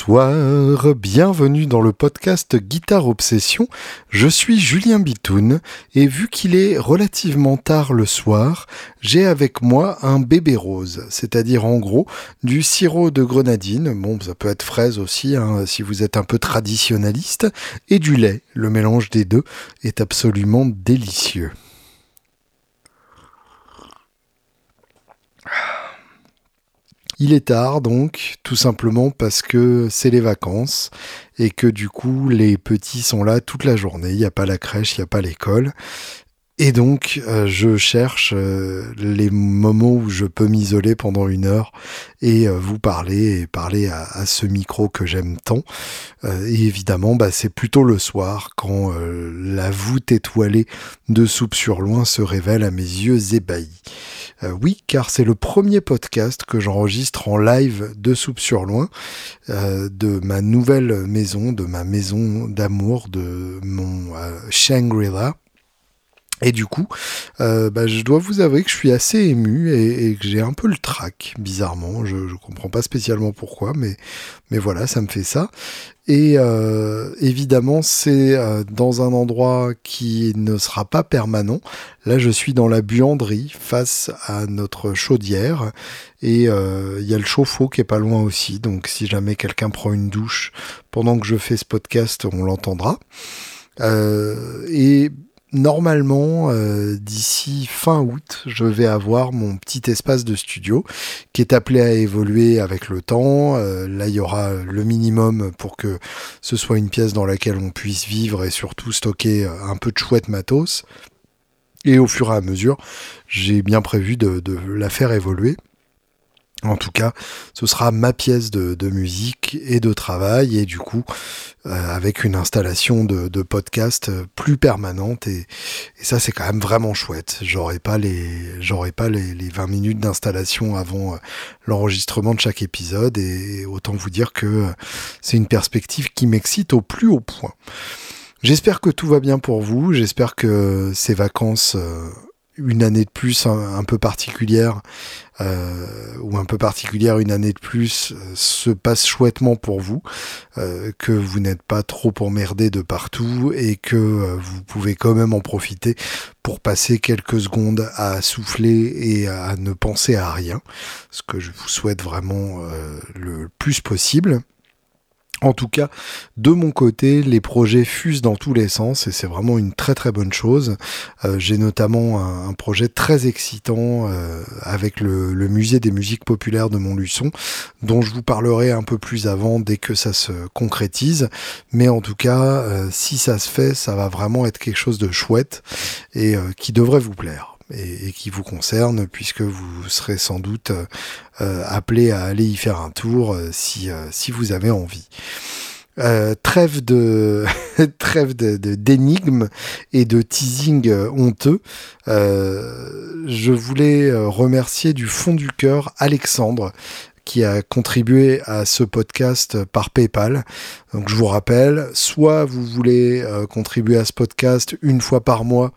Bonsoir, bienvenue dans le podcast Guitare Obsession. Je suis Julien Bitoun et vu qu'il est relativement tard le soir, j'ai avec moi un bébé rose, c'est-à-dire en gros du sirop de grenadine, bon ça peut être fraise aussi hein, si vous êtes un peu traditionnaliste, et du lait. Le mélange des deux est absolument délicieux. Il est tard donc, tout simplement parce que c'est les vacances et que du coup les petits sont là toute la journée. Il n'y a pas la crèche, il n'y a pas l'école. Et donc, euh, je cherche euh, les moments où je peux m'isoler pendant une heure et euh, vous parler et parler à, ce micro que j'aime tant. et évidemment, bah, c'est plutôt le soir quand la voûte étoilée de Soupe sur Loin se révèle à mes yeux ébahis. Euh, oui, car c'est le premier podcast que j'enregistre en live de Soupe sur Loin, euh, de ma nouvelle maison, de ma maison d'amour, de mon euh, Shangri-La. Et du coup, bah, je dois vous avouer que je suis assez ému et, que j'ai un peu le trac, bizarrement. Je, ne comprends pas spécialement pourquoi, mais, mais voilà, ça me fait ça. Et euh, évidemment, c'est euh, dans un endroit qui ne sera pas permanent. Là, je suis dans la buanderie face à notre chaudière. Et euh, il y a le chauffe-eau qui est pas loin aussi. Donc si jamais quelqu'un prend une douche pendant que je fais ce podcast, on l'entendra. et normalement, euh, d'ici fin août, je vais avoir mon petit espace de studio qui est appelé à évoluer avec le temps. Euh, là, il y aura le minimum pour que ce soit une pièce dans laquelle on puisse vivre et surtout stocker un peu de chouette matos. Et au fur et à mesure, j'ai bien prévu de la faire évoluer. En tout cas, ce sera ma pièce de, musique et de travail, et du coup, euh, avec une installation de, podcast plus permanente, et, ça c'est quand même vraiment chouette. J'aurai pas les, j'aurai pas les, 20 minutes d'installation avant euh, l'enregistrement de chaque épisode, et autant vous dire que euh, c'est une perspective qui m'excite au plus haut point. J'espère que tout va bien pour vous, j'espère que ces vacances une année de plus un, peu particulière euh, ou un peu particulière une année de plus euh, se passe chouettement pour vous, euh, que vous n'êtes pas trop emmerder de partout et que vous pouvez quand même en profiter pour passer quelques secondes à souffler et à ne penser à rien, ce que je vous souhaite vraiment le plus possible. En tout cas, de mon côté, les projets fusent dans tous les sens et c'est vraiment une très très bonne chose. Euh, j'ai notamment un, projet très excitant euh, avec le, musée des musiques populaires de Montluçon, dont je vous parlerai un peu plus avant dès que ça se concrétise. Mais en tout cas, euh, si ça se fait, ça va vraiment être quelque chose de chouette et qui devrait vous plaire et, qui vous concerne, puisque vous serez sans doute euh, euh, appelé à aller y faire un tour euh, si, si vous avez envie. trêve de trêve de d'énigmes et de teasing honteux. je voulais remercier du fond du cœur Alexandre qui a contribué à ce podcast par PayPal. Donc je vous rappelle, soit vous voulez euh, contribuer à ce podcast une fois par mois,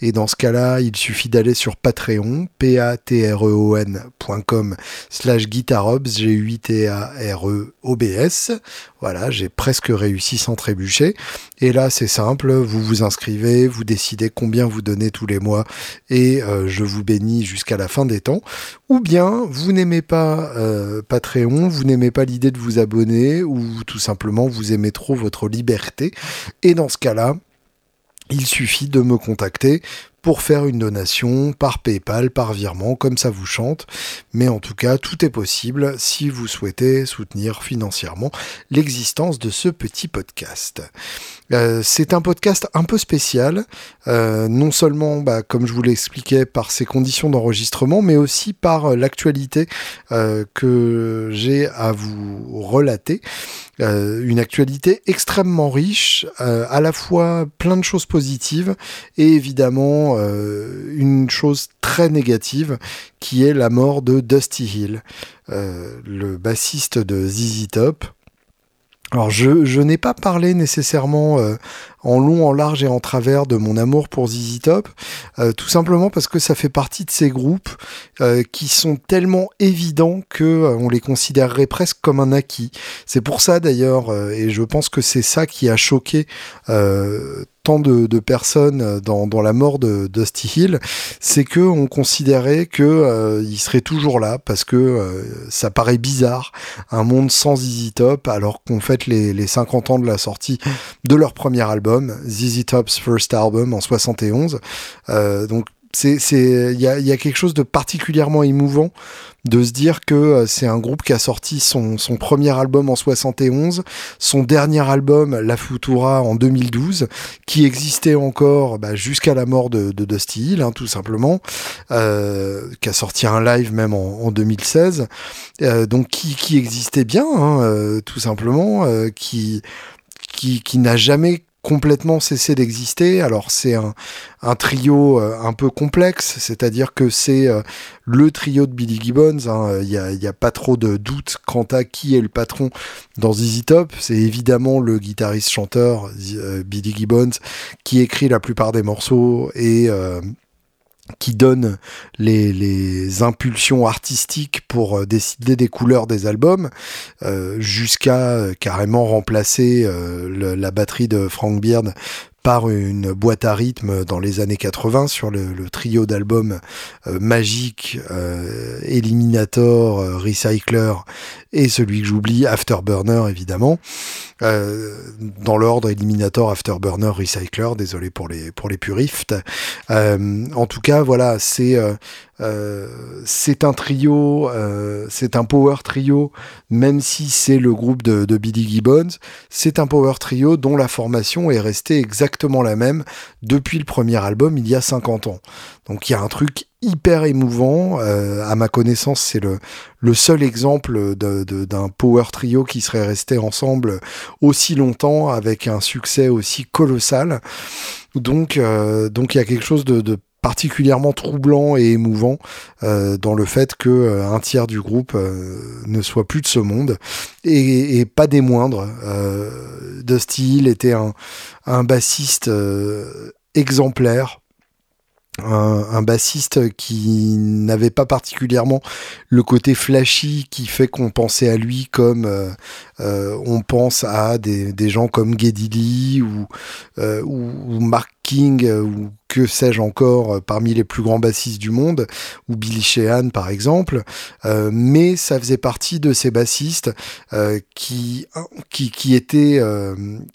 et dans ce cas-là, il suffit d'aller sur Patreon, p a t r e o ncom slash guitarobs, g u t a r e o b s. Voilà, j'ai presque réussi sans trébucher. Et là, c'est simple, vous vous inscrivez, vous décidez combien vous donnez tous les mois, et euh, je vous bénis jusqu'à la fin des temps. Ou bien, vous n'aimez pas euh, Patreon, vous n'aimez pas l'idée de vous abonner, ou tout simplement vous aimez trop votre liberté. Et dans ce cas-là, il suffit de me contacter pour faire une donation par PayPal, par virement, comme ça vous chante. Mais en tout cas, tout est possible si vous souhaitez soutenir financièrement l'existence de ce petit podcast. Euh, c'est un podcast un peu spécial, euh, non seulement, bah, comme je vous l'expliquais, par ses conditions d'enregistrement, mais aussi par euh, l'actualité que j'ai à vous relater. une actualité extrêmement riche, à la fois plein de choses positives et évidemment une chose très négative qui est la mort de Dusty Hill, le bassiste de ZZ Top Alors je, n'ai pas parlé nécessairement euh, en long, en large et en travers de mon amour pour ZZ Top, euh, tout simplement parce que ça fait partie de ces groupes euh, qui sont tellement évidents que euh, on les considérerait presque comme un acquis. C'est pour ça d'ailleurs, et je pense que c'est ça qui a choqué de, personnes dans, dans, la mort de Dusty Hill, c'est que on considérait que il serait toujours là parce que ça paraît bizarre un monde sans ZZ Top alors qu'on fête les, les 50 ans de la sortie de leur premier album ZZ Top's First Album en 71. Euh, donc c'est il y a, quelque chose de particulièrement émouvant de se dire que euh, c'est un groupe qui a sorti son, premier album en 71, son dernier album La Futura en 2012, qui existait encore bah, jusqu'à la mort de, de Dusty Hill, hein, tout simplement, euh, qui a sorti un live même en, en 2016, euh, donc qui, existait bien, hein, tout simplement, qui, qui n'a jamais complètement cessé d'exister. Alors c'est un, trio euh, un peu complexe, c'est-à-dire que c'est euh, le trio de Billy Gibbons. Hein. Il n'y a, a, pas trop de doute quant à qui est le patron dans ZZ Top. C'est évidemment le guitariste-chanteur euh, Billy Gibbons qui écrit la plupart des morceaux et qui donne les, impulsions artistiques pour euh, décider des couleurs des albums, euh, jusqu'à euh, carrément remplacer la batterie de Frank Beard par une boîte à rythme dans les années 80 sur le, trio d'albums euh, Eliminator, Recycler et celui que j'oublie, Afterburner évidemment. Euh, dans l'ordre Eliminator, Afterburner, Recycler, désolé pour les, pour les puristes. Euh, en tout cas, voilà, c'est euh, c'est un trio, c'est un power trio, même si c'est le groupe de, de Billy Gibbons, c'est un power trio dont la formation est restée exactement la même depuis le premier album il y a 50 ans. Donc il y a un truc hyper émouvant. Euh, à ma connaissance, c'est le, seul exemple d'un power trio qui serait resté ensemble aussi longtemps avec un succès aussi colossal. Donc, euh, donc il y a quelque chose de, particulièrement troublant et émouvant euh, dans le fait que euh, un tiers du groupe ne soit plus de ce monde et, pas des moindres. Dusty Hill était un bassiste exemplaire un, bassiste qui n'avait pas particulièrement le côté flashy qui fait qu'on pensait à lui comme euh, euh, on pense à des, gens comme Geddy Lee ou, euh, ou, Mark King ou que sais-je encore parmi les plus grands bassistes du monde ou Billy Sheehan par exemple. Mais ça faisait partie de ces bassistes qui, qui, qui étaient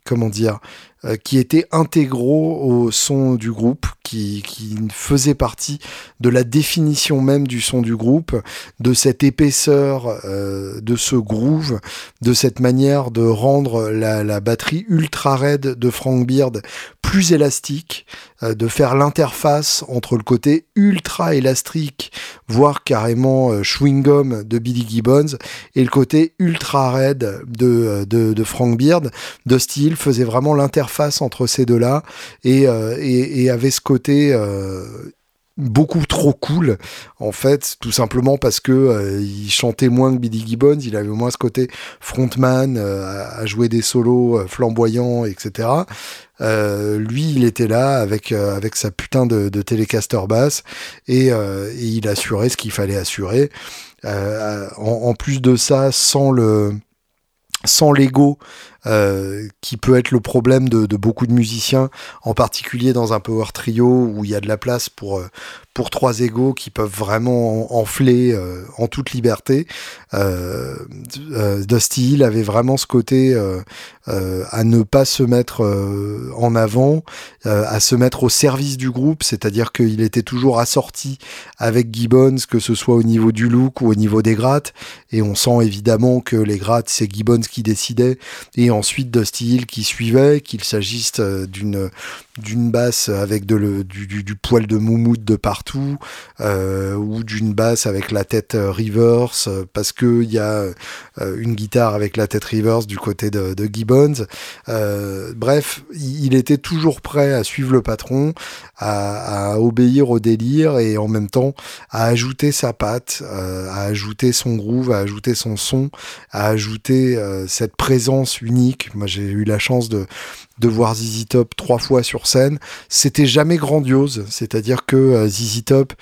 comment dire euh, qui étaient intégraux au son du groupe, qui, qui faisaient partie de la définition même du son du groupe, de cette épaisseur, euh, de ce groove, de cette manière de rendre la, la batterie ultra raide de Frank Beard plus élastique, de faire l'interface entre le côté ultra élastique, voire carrément euh, chewing-gum de Billy Gibbons, et le côté ultra raide de, euh, de, de Frank Beard. Dusty Hill faisait vraiment l'interface entre ces deux-là, et, et, et, avait ce côté beaucoup trop cool en fait tout simplement parce que euh, il chantait moins que Billy Gibbons il avait moins ce côté frontman euh, à, jouer des solos euh, flamboyants etc lui il était là avec avec sa putain de, télécaster basse et, et, il assurait ce qu'il fallait assurer. En, en, plus de ça sans le sans l'ego euh, qui peut être le problème de, de, beaucoup de musiciens, en particulier dans un power trio où il y a de la place pour, euh, pour trois égos qui peuvent vraiment enfler euh, en toute liberté. Euh, euh, Dusty Hill avait vraiment ce côté à ne pas se mettre en avant, à se mettre au service du groupe, c'est-à-dire qu'il était toujours assorti avec Gibbons, que ce soit au niveau du look ou au niveau des grattes, et on sent évidemment que les grattes, c'est Gibbons qui décidait, et ensuite Dusty Hill qui suivait, qu'il s'agisse euh, d'une d'une basse avec du, poil de moumoute de partout euh, ou d'une basse avec la tête euh, reverse euh, parce que il y a une guitare avec la tête reverse du côté de, Gibbons. Euh, bref, il était toujours prêt à suivre le patron, à, obéir au délire et en même temps à ajouter sa patte, à ajouter son groove, à ajouter son son, à ajouter cette présence unique. Moi, j'ai eu la chance de, de voir ZZ Top trois fois sur scène. C'était jamais grandiose, c'est-à-dire que euh, ZZ Top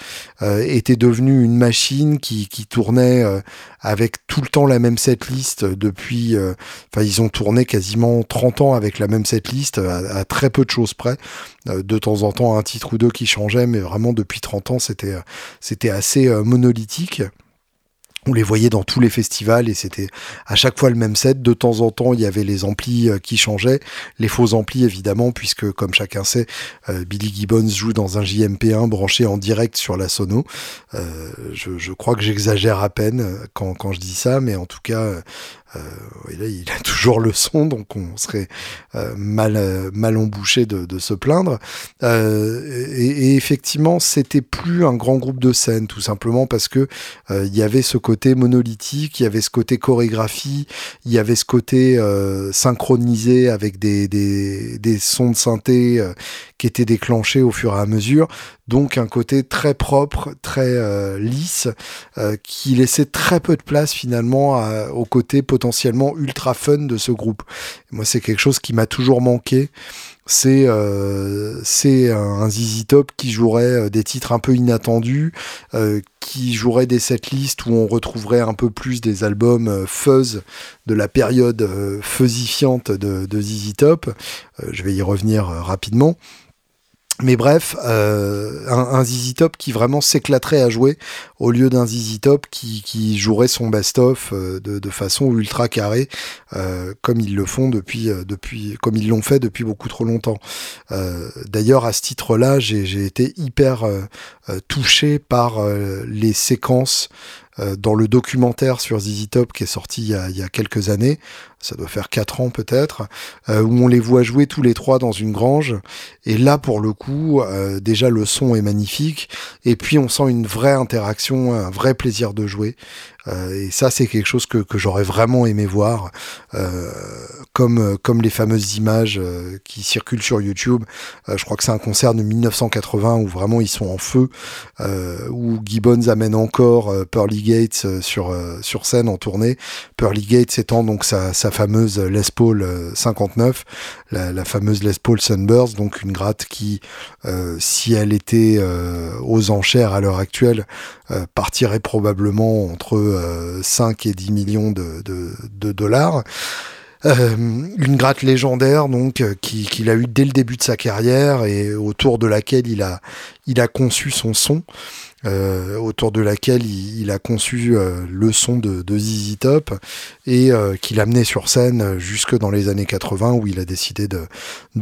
euh, était devenu une machine qui, qui tournait euh, avec tout le temps la même setlist depuis. Enfin, ils ont tourné quasiment 30 ans avec la même setlist, à, à très peu de choses près. de temps en temps, un titre ou deux qui changeait, mais vraiment depuis 30 ans, c'était c'était assez monolithique on les voyait dans tous les festivals et c'était à chaque fois le même set. De temps en temps, il y avait les amplis euh, qui changeaient, les faux amplis évidemment, puisque comme chacun sait, euh, Billy Gibbons joue dans un JMP1 branché en direct sur la sono. Euh, je, crois que j'exagère à peine quand, quand, je dis ça, mais en tout cas, euh, il a toujours le son, donc on serait euh, mal, euh, mal embouché de, de se plaindre. Et, et, effectivement, c'était plus un grand groupe de scène, tout simplement parce que il y avait ce côté monolithique, il y avait ce côté chorégraphie, il y avait ce côté synchronisé avec des, des, des sons de synthé qui étaient déclenchés au fur et à mesure. Donc un côté très propre, très lisse, qui laissait très peu de place finalement au côté potentiellement ultra fun de ce groupe. Moi, c'est quelque chose qui m'a toujours manqué. C'est euh, un ZZ Top qui jouerait euh, des titres un peu inattendus, euh, qui jouerait des setlists où on retrouverait un peu plus des albums fuzz de la période fuzzifiante de, de ZZ Top. je vais y revenir rapidement. Mais bref, euh, un, un, ZZ qui vraiment s'éclaterait à jouer au lieu d'un ZZ qui, jouerait son best-of euh, de, façon ultra carrée, euh, comme ils le font depuis, depuis, comme ils l'ont fait depuis beaucoup trop longtemps. D'ailleurs, à ce titre-là, j'ai été hyper touché par les séquences dans le documentaire sur ZZ Top qui est sorti il y a, quelques années, ça doit faire 4 ans peut-être, euh, où on les voit jouer tous les trois dans une grange. Et là, pour le coup, euh, déjà le son est magnifique, et puis on sent une vraie interaction, un vrai plaisir de jouer. Euh, et ça, c'est quelque chose que, que j'aurais vraiment aimé voir, euh, comme, comme les fameuses images euh, qui circulent sur YouTube. je crois que c'est un concert de 1980 où vraiment ils sont en feu, où Gibbons amène encore Pearly Gates sur, sur scène en tournée. Pearly Gates étant donc sa, sa fameuse Les Paul 59, la, la, fameuse Les Paul Sunburst, donc une gratte qui, si elle était aux enchères à l'heure actuelle, partirait probablement entre 5 et 10 millions de, dollars. Euh, une gratte légendaire euh, qu'il a eu dès le début de sa carrière et autour de laquelle il a, conçu son son, euh, autour de laquelle il, a conçu le son de, de ZZ Top et qu'il a mené sur scène jusque dans les années 80 où il a décidé de,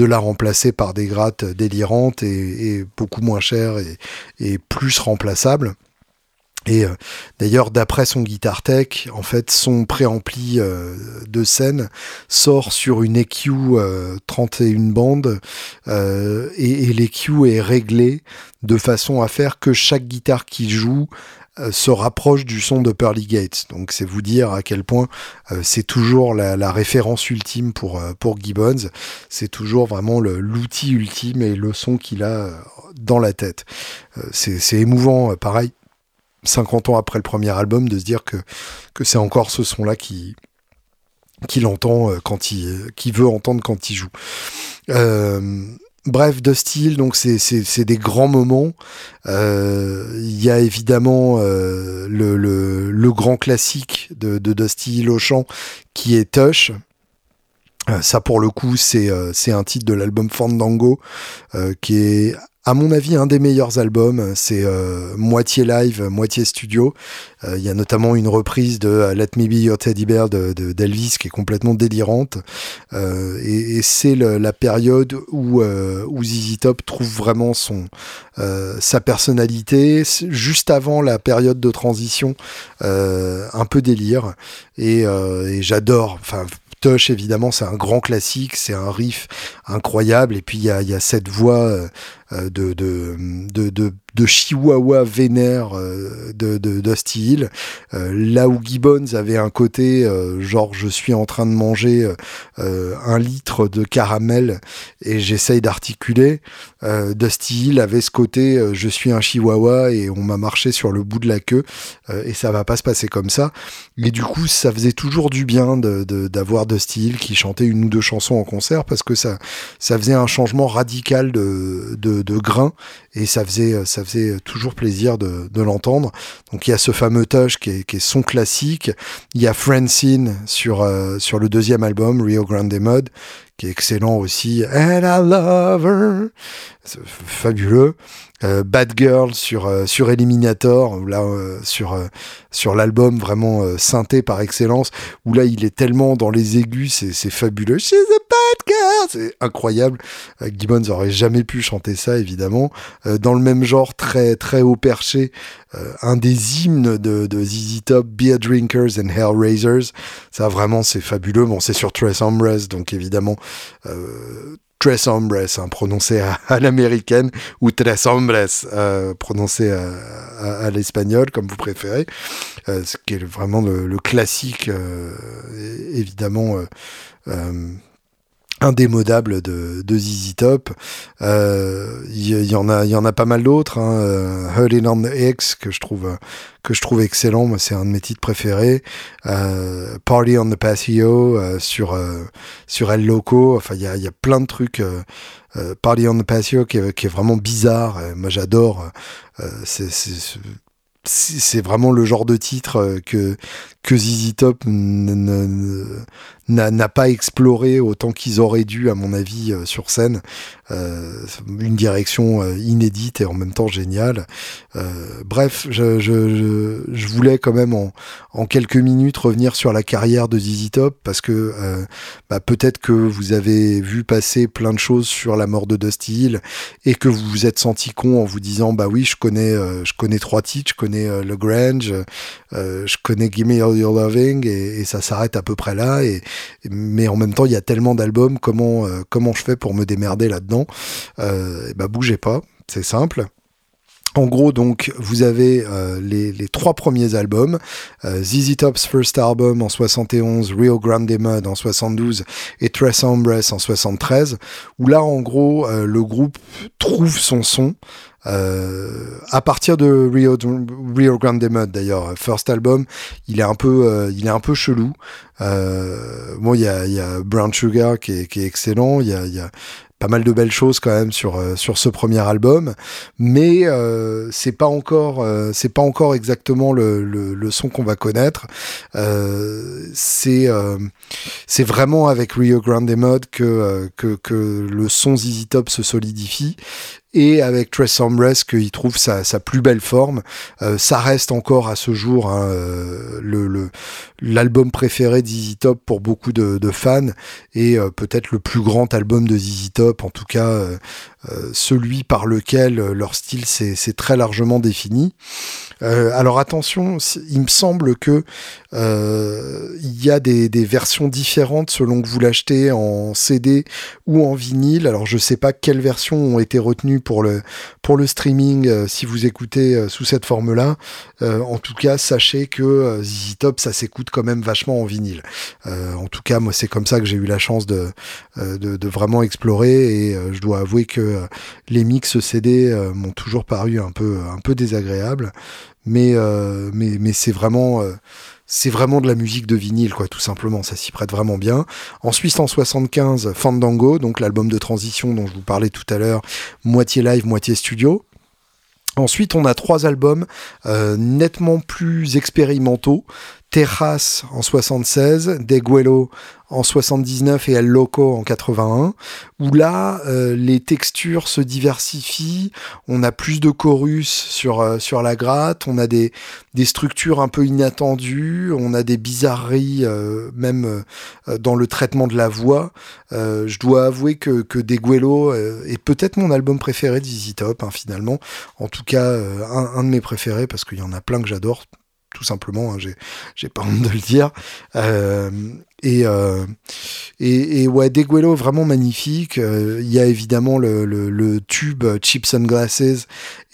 la remplacer par des grattes délirantes et, beaucoup moins chères et plus remplaçables. Et euh, d'ailleurs, d'après son Guitar Tech, en fait, son préampli euh, de scène sort sur une EQ 31 bandes euh, et, et l'EQ est réglé de façon à faire que chaque guitare qu'il joue se rapproche du son de Pearly Gates. Donc c'est vous dire à quel point c'est toujours la, référence ultime pour Gibbons. C'est toujours vraiment l'outil ultime et le son qu'il a dans la tête. c'est émouvant, pareil 50 ans après le premier album, de se dire que, que c'est encore ce son-là qui qu'il entend euh, quand il qui veut entendre quand il joue. Euh, bref, de style, donc c'est des grands moments. Euh, il y a évidemment le, le, grand classique de, de Dusty Hill au chant qui est Tush. ça pour le coup c'est c'est un titre de l'album Fandango qui est à mon avis, un des meilleurs albums, c'est euh, moitié live, moitié studio. Euh, il y a notamment une reprise de euh, Let Me Be Your Teddy Bear de, d'Elvis qui est complètement délirante. et, et c'est la période où, où ZZ Top trouve vraiment son sa personnalité, juste avant la période de transition, un peu délire. Et, et j'adore. Enfin, Tush, évidemment, c'est un grand classique, c'est un riff incroyable, et puis il y a, y a, cette voix de, de, de, de, chihuahua vénère de, de Dusty Hill. là où Gibbons avait un côté genre je suis en train de manger un litre de caramel et j'essaye d'articuler, Dusty Hill avait ce côté je suis un chihuahua et on m'a marché sur le bout de la queue et ça va pas se passer comme ça. Et du coup, ça faisait toujours du bien d'avoir Dusty Hill qui chantait une ou deux chansons en concert parce que ça, ça faisait un changement radical de, grain et ça faisait, ça faisait toujours plaisir de, de l'entendre. Donc il y a ce fameux touch qui est, qui est son classique. Il y a Francine sur, euh, sur le deuxième album, Rio Grande Mode, qui est excellent aussi. And I love her. Fabuleux. Euh, Bad Girl sur euh, sur Eliminator là euh, sur sur l'album vraiment synthé par excellence où là il est tellement dans les aigus c'est fabuleux. She's a bad girl! C'est incroyable. Gibbons aurait jamais pu chanter ça évidemment. Dans le même genre très très haut perché un des hymnes de, ZZ Top Beer Drinkers and Hellraisers. Ça vraiment c'est fabuleux. Bon c'est sur Trace Hombres donc évidemment Tres Hombres, hein, prononcé à, l'américaine, ou Tres Hombres, euh, prononcé à, l'espagnol, comme vous préférez, euh, ce qui est vraiment le, classique, euh, évidemment, indémodable de, de ZZ Top. Il euh, y, en a, il y en a pas mal d'autres. Hein. Euh, on the X que je trouve que je trouve excellent. Moi, c'est un de mes titres préférés. Euh, Party on the Patio euh, sur sur El Loco. Enfin, il y a, y a plein de trucs. Party on the Patio qui est, qui est vraiment bizarre. moi, j'adore. c'est c'est vraiment le genre de titre que que ZZ Top n'a pas exploré autant qu'ils auraient dû, à mon avis, euh, sur scène. Euh, une direction euh, inédite et en même temps géniale. bref, je, je, je, voulais quand même en, en, quelques minutes revenir sur la carrière de ZZ Top parce que bah, peut-être que vous avez vu passer plein de choses sur la mort de Dusty Hill et que vous vous êtes senti con en vous disant bah oui, je connais, je connais trois titres, je connais Le Grange, je connais Gimme All Your Loving et, et ça s'arrête à peu près là. Et, mais en même temps, il y a tellement d'albums, comment, euh, comment je fais pour me démerder là-dedans? Euh, Bah, bougez pas, c'est simple. En gros, donc, vous avez euh, les, les, trois premiers albums, ZZ Top's First Album en 71, Rio Grande Mud en 72 et Tres Hombres en 73, où là, en gros, le groupe trouve son son. Euh, à partir de Rio, Grande Mud d'ailleurs, first album, il est un peu, il est un peu chelou. Euh, bon, il y a, Brown Sugar qui est, excellent, il y a, pas mal de belles choses quand même sur euh, sur ce premier album, mais euh, c'est pas encore euh, c'est pas encore exactement le, le, son qu'on va connaître. Euh, c'est c'est vraiment avec Rio Grande Mode que, que que le son ZZ Top se solidifie et avec Tress Hombres qu'il trouve sa, plus belle forme. Euh, ça reste encore à ce jour hein, euh, l'album préféré de ZZ Top pour beaucoup de, de fans et euh, peut-être le plus grand album de ZZ Top, en tout cas celui par lequel leur style s'est très largement défini. alors attention, il me semble que il y a des, versions différentes selon que vous l'achetez en CD ou en vinyle. Alors je sais pas quelles versions ont été retenues pour le, streaming euh, si vous écoutez euh, sous cette forme-là. Euh, en tout cas, sachez que ZZ ça s'écoute quand même vachement en vinyle. en tout cas, moi, c'est comme ça que j'ai eu la chance de, de, vraiment explorer et je dois avouer que les mix CD m'ont toujours paru un peu, un désagréables. Mais, mais c'est vraiment de la musique de vinyle, quoi, tout simplement. Ça s'y prête vraiment bien. En Suisse, en 75, Fandango, donc l'album de transition dont je vous parlais tout à l'heure, moitié live, moitié studio. Ensuite, on a trois albums euh, nettement plus expérimentaux. Terrace en 76, Deguelo en 79 et El Loco en 81, où là, euh, les textures se diversifient, on a plus de chorus sur, euh, sur la gratte, on a des, des structures un peu inattendues, on a des bizarreries euh, même dans le traitement de la voix. je dois avouer que, que Deguelo est peut-être mon album préféré d'Easy Top, hein, finalement. En tout cas, un, un de mes préférés, parce qu'il y en a plein que j'adore tout simplement, hein, j'ai pas honte de le dire. Euh, Et, euh, et, et, ouais, Deguelo vraiment magnifique. Euh, il y a évidemment le, le, le tube Chips and Glasses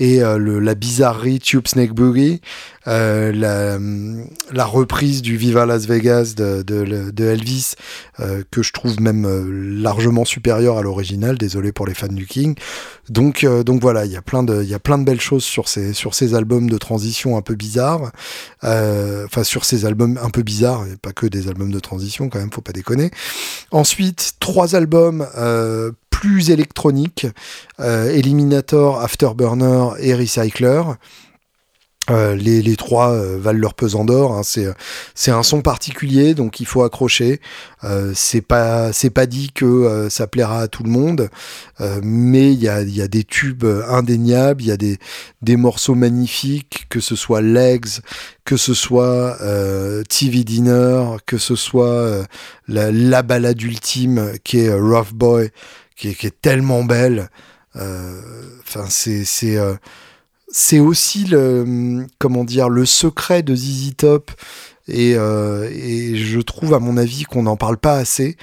et euh, la bizarrerie Tube Snake Boogie, euh, la, reprise du Viva Las Vegas de, Elvis, euh, que je trouve même largement supérieur à l'original. Désolé pour les fans du King. Donc, voilà, il y a plein de, y a plein de belles choses sur ces, sur ces albums de transition un peu bizarres. Enfin, sur ces albums un peu bizarres, et pas que des albums de transition quand même, faut pas déconner. Ensuite, trois albums plus électroniques, euh, Eliminator, Afterburner et Recycler. Euh, les, les, trois euh, valent leur pesant d'or. Hein. C'est un son particulier, donc il faut accrocher. C'est pas c'est pas dit que ça plaira à tout le monde, mais il y a des tubes indéniables, il y a des des morceaux magnifiques, que ce soit Legs, que ce soit TV Dinner, que ce soit la, la balade ultime qui est Rough Boy, qui est, tellement belle. Enfin c'est c'est c'est aussi le comment dire le secret de ZZ Top et, euh, et, je trouve à mon avis qu'on n'en parle pas assez.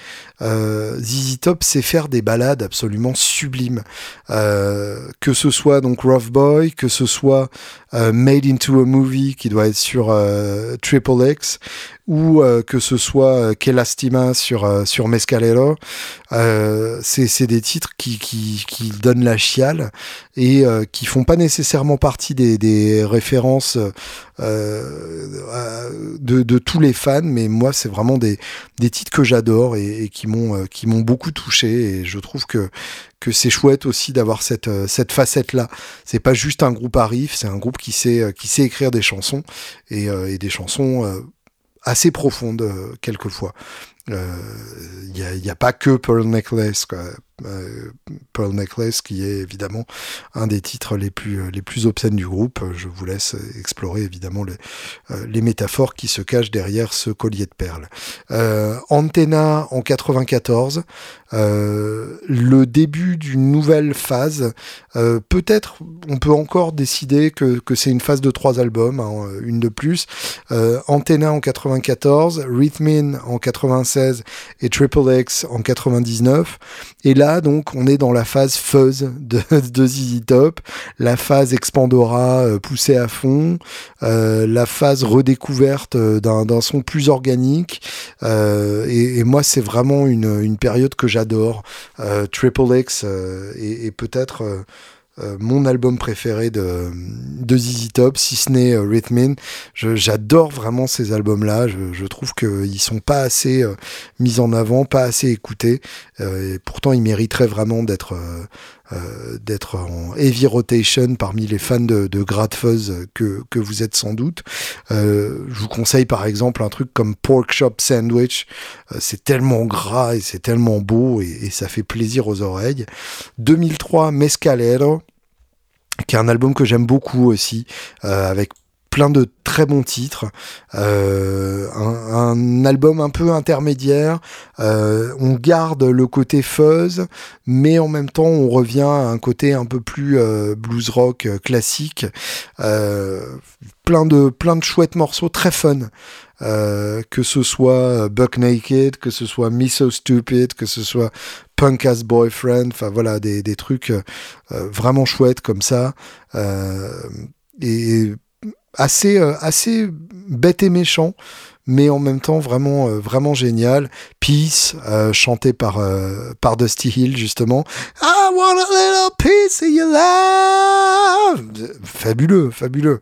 Euh, Top sait faire des balades absolument sublimes, euh, que ce soit donc Rough Boy, que ce soit euh, Made into a Movie qui doit être sur euh, Triple X, ou que ce soit Kelastima sur sur Mescalero, c'est des titres qui, qui, donnent la chiale et qui font pas nécessairement partie des, références de, de, tous les fans, mais moi c'est vraiment des, des titres que j'adore et, et, qui m'ont qui m'ont beaucoup touché et je trouve que c'est chouette aussi d'avoir cette cette facette là. C'est pas juste un groupe à riff, c'est un groupe qui sait qui sait écrire des chansons et, des chansons assez profonde euh, quelquefois. Il euh, n'y a, pas que Pearl Necklace. Quoi. Euh, Pearl Necklace, qui est évidemment un des titres les plus, euh, les plus obscènes du groupe. Je vous laisse explorer évidemment les, les métaphores qui se cachent derrière ce collier de perles. Antenna en 94, le début d'une nouvelle phase. Peut-être on peut encore décider que, que c'est une phase de trois albums, hein, une de plus. Antenna en 94, Rhythmin en 96 et Triple X en 99. Et là, donc, on est dans la phase fuzz de, de ZZ Top, la phase Expandora euh, poussée à fond, euh, la phase redécouverte euh, d'un son plus organique. Et, moi, c'est vraiment une, période que j'adore. Triple X et, peut-être euh, mon album préféré de, de ZZ Top, si ce n'est euh, Rhythmin. J'adore vraiment ces albums-là. Je, je, trouve qu'ils sont pas assez euh, mis en avant, pas assez écoutés. et pourtant, ils mériteraient vraiment d'être d'être en heavy rotation parmi les fans de, de Fuzz que, que vous êtes sans doute. je vous conseille par exemple un truc comme Pork Shop Sandwich. c'est tellement gras et c'est tellement beau et, et, ça fait plaisir aux oreilles. 2003 Mescalero qui est un album que j'aime beaucoup aussi, euh, avec plein de très bons titres, euh, un, album un peu intermédiaire, euh, on garde le côté fuzz, mais en même temps on revient à un côté un peu plus blues rock classique, plein de plein de chouettes morceaux très fun. que ce soit Buck Naked, que ce soit Me So Stupid, que ce soit Punk as Boyfriend, enfin voilà, des, des trucs euh, euh, vraiment chouettes comme ça. Euh, et assez, assez bête et méchant, mais en même temps vraiment, vraiment génial. Peace, chanté par, par Dusty Hill justement. I want a little piece of your love. Fabuleux, fabuleux.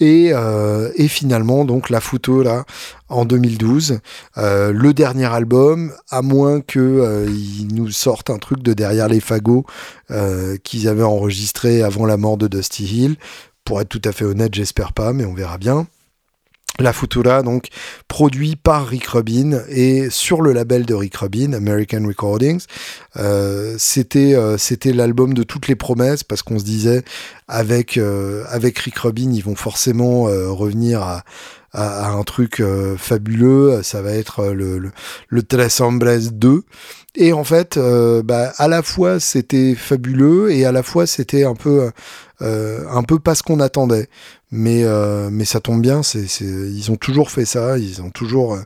Et, euh, et finalement, donc la photo là, en 2012, euh, le dernier album, à moins que euh, nous sortent un truc de derrière les fagots qu'ils avaient enregistré avant la mort de Dusty Hill. Pour être tout à fait honnête, j'espère pas, mais on verra bien. La Futura, donc produit par Rick Rubin et sur le label de Rick Rubin, American Recordings. Euh, c'était euh, c'était l'album de toutes les promesses parce qu'on se disait avec euh, avec Rick Rubin, ils vont forcément revenir à, à, un truc fabuleux. Ça va être le le, le 2. Et en fait, bah, à la fois c'était fabuleux et à la fois c'était un peu un peu pas ce qu'on attendait. Mais mais ça tombe bien. C'est ils ont toujours fait ça. Ils ont toujours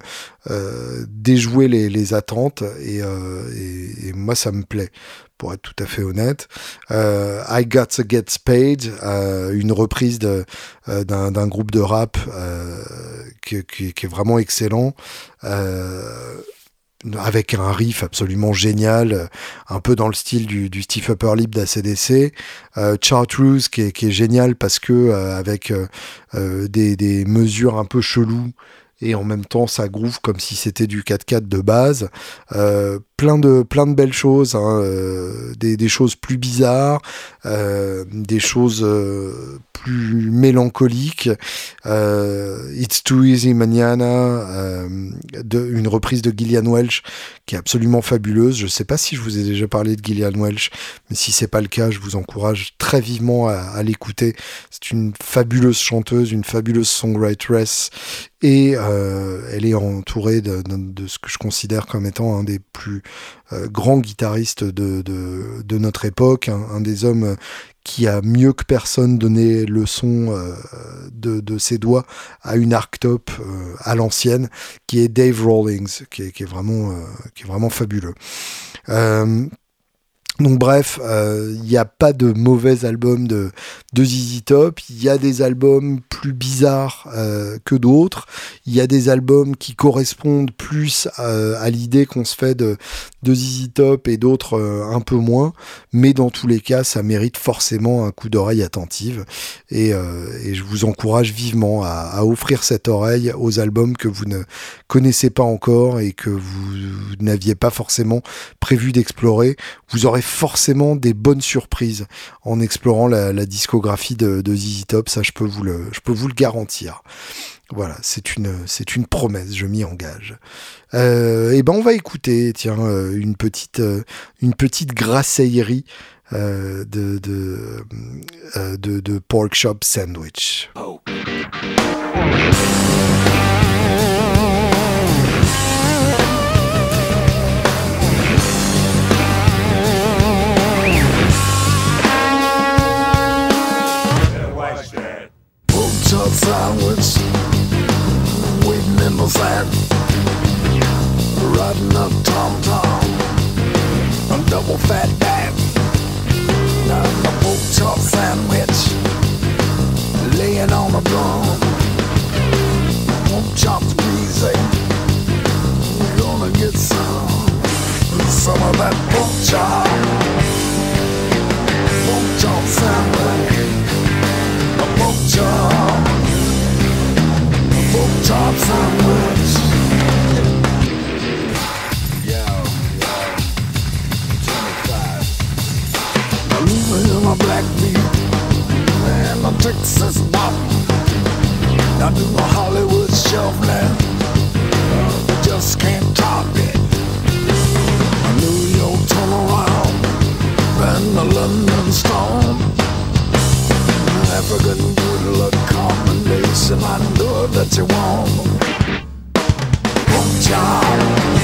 déjoué les, les attentes et, et, et moi ça me plaît pour être tout à fait honnête. Euh, I Got to Get Paid, euh, une reprise euh, d'un, groupe de rap qui, qui, qui, est vraiment excellent. Avec un riff absolument génial, un peu dans le style du, du Steve Upper Lip d'ACDC. Euh, Chartreuse qui est, qui est génial parce que avec des, des mesures un peu cheloues, et en même temps ça groove comme si c'était du 4x4 de base. Plein de plein de belles choses, hein, euh, des, choses plus bizarres, euh, des choses euh, plus mélancoliques. It's Too Easy Manana, une reprise de Gillian Welch qui est absolument fabuleuse. Je sais pas si je vous ai déjà parlé de Gillian Welch, mais si c'est pas le cas, je vous encourage très vivement à, l'écouter. C'est une fabuleuse chanteuse, une fabuleuse songwriteress et elle est entourée de, ce que je considère comme étant un des plus euh, grands guitaristes de, notre époque, un, des hommes qui a mieux que personne donné le son euh, de, ses doigts à une arctop euh, à l'ancienne, qui est Dave Rawlings, qui est, est vraiment fabuleux. Donc bref, il euh, n'y a pas de mauvais album de, de ZZ Top. Il y a des albums plus bizarres euh, que d'autres. Il y a des albums qui correspondent plus euh, à l'idée qu'on se fait de, de ZZ Top et d'autres un peu moins. Mais dans tous les cas, ça mérite forcément un coup d'oreille attentive. Et, et, je vous encourage vivement à, offrir cette oreille aux albums que vous ne connaissez pas encore et que vous n'aviez pas forcément prévu d'explorer. Vous aurez forcément des bonnes surprises en explorant la, discographie de, de ZZ Top, ça je vous le, je peux vous le garantir. Voilà, c'est une, c'est une promesse, je m'y engage. Euh, et ben on va écouter, tiens, euh, une petite, euh, une petite grasseillerie de, de, de, Pork Shop sandwich waiting in riding up tom tom. A double fat dad. Now a pork chop sandwich. Laying on the drum pork chops greasy eh? we're gonna get some. Some of that pork chop. Pork chop sandwich. A pork chop. Top sandwich. And a Texas bop. I do a Hollywood shelf now, just can't top it. A New York turnaround and a London storm. African good luck combination. I know that you want. Pork chop,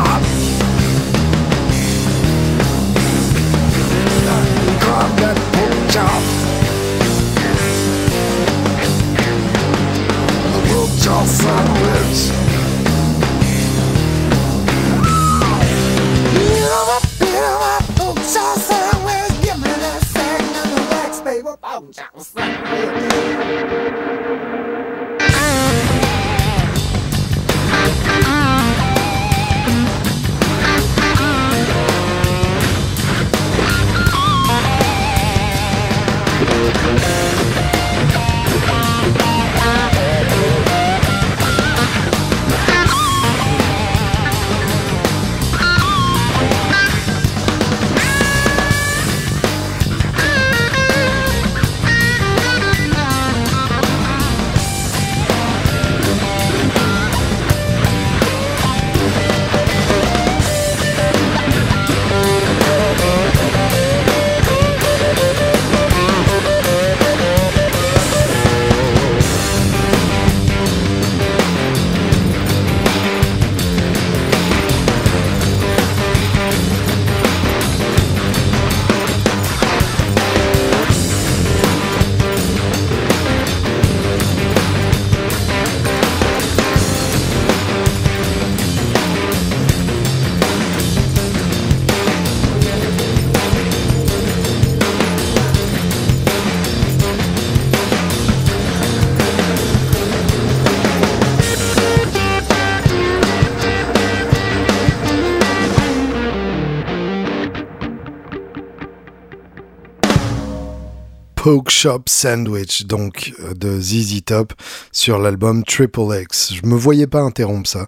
Poke Shop Sandwich, donc euh, de ZZ Top sur l'album Triple X. Je me voyais pas interrompre ça.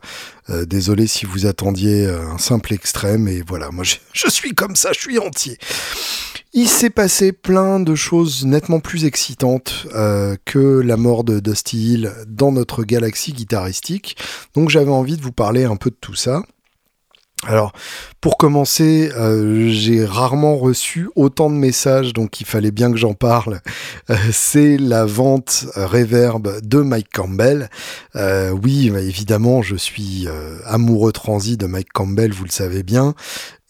Euh, désolé si vous attendiez euh, un simple extrait, mais voilà, moi je, suis comme ça, je suis entier. Il s'est passé plein de choses nettement plus excitantes que la mort de Dusty Hill dans notre galaxie guitaristique. Donc j'avais envie de vous parler un peu de tout ça. Alors, pour commencer, euh, j'ai rarement reçu autant de messages, donc il fallait bien que j'en parle. Euh, c'est la vente Reverb de Mike Campbell. Euh, oui, évidemment, je suis amoureux transi de Mike Campbell, vous le savez bien.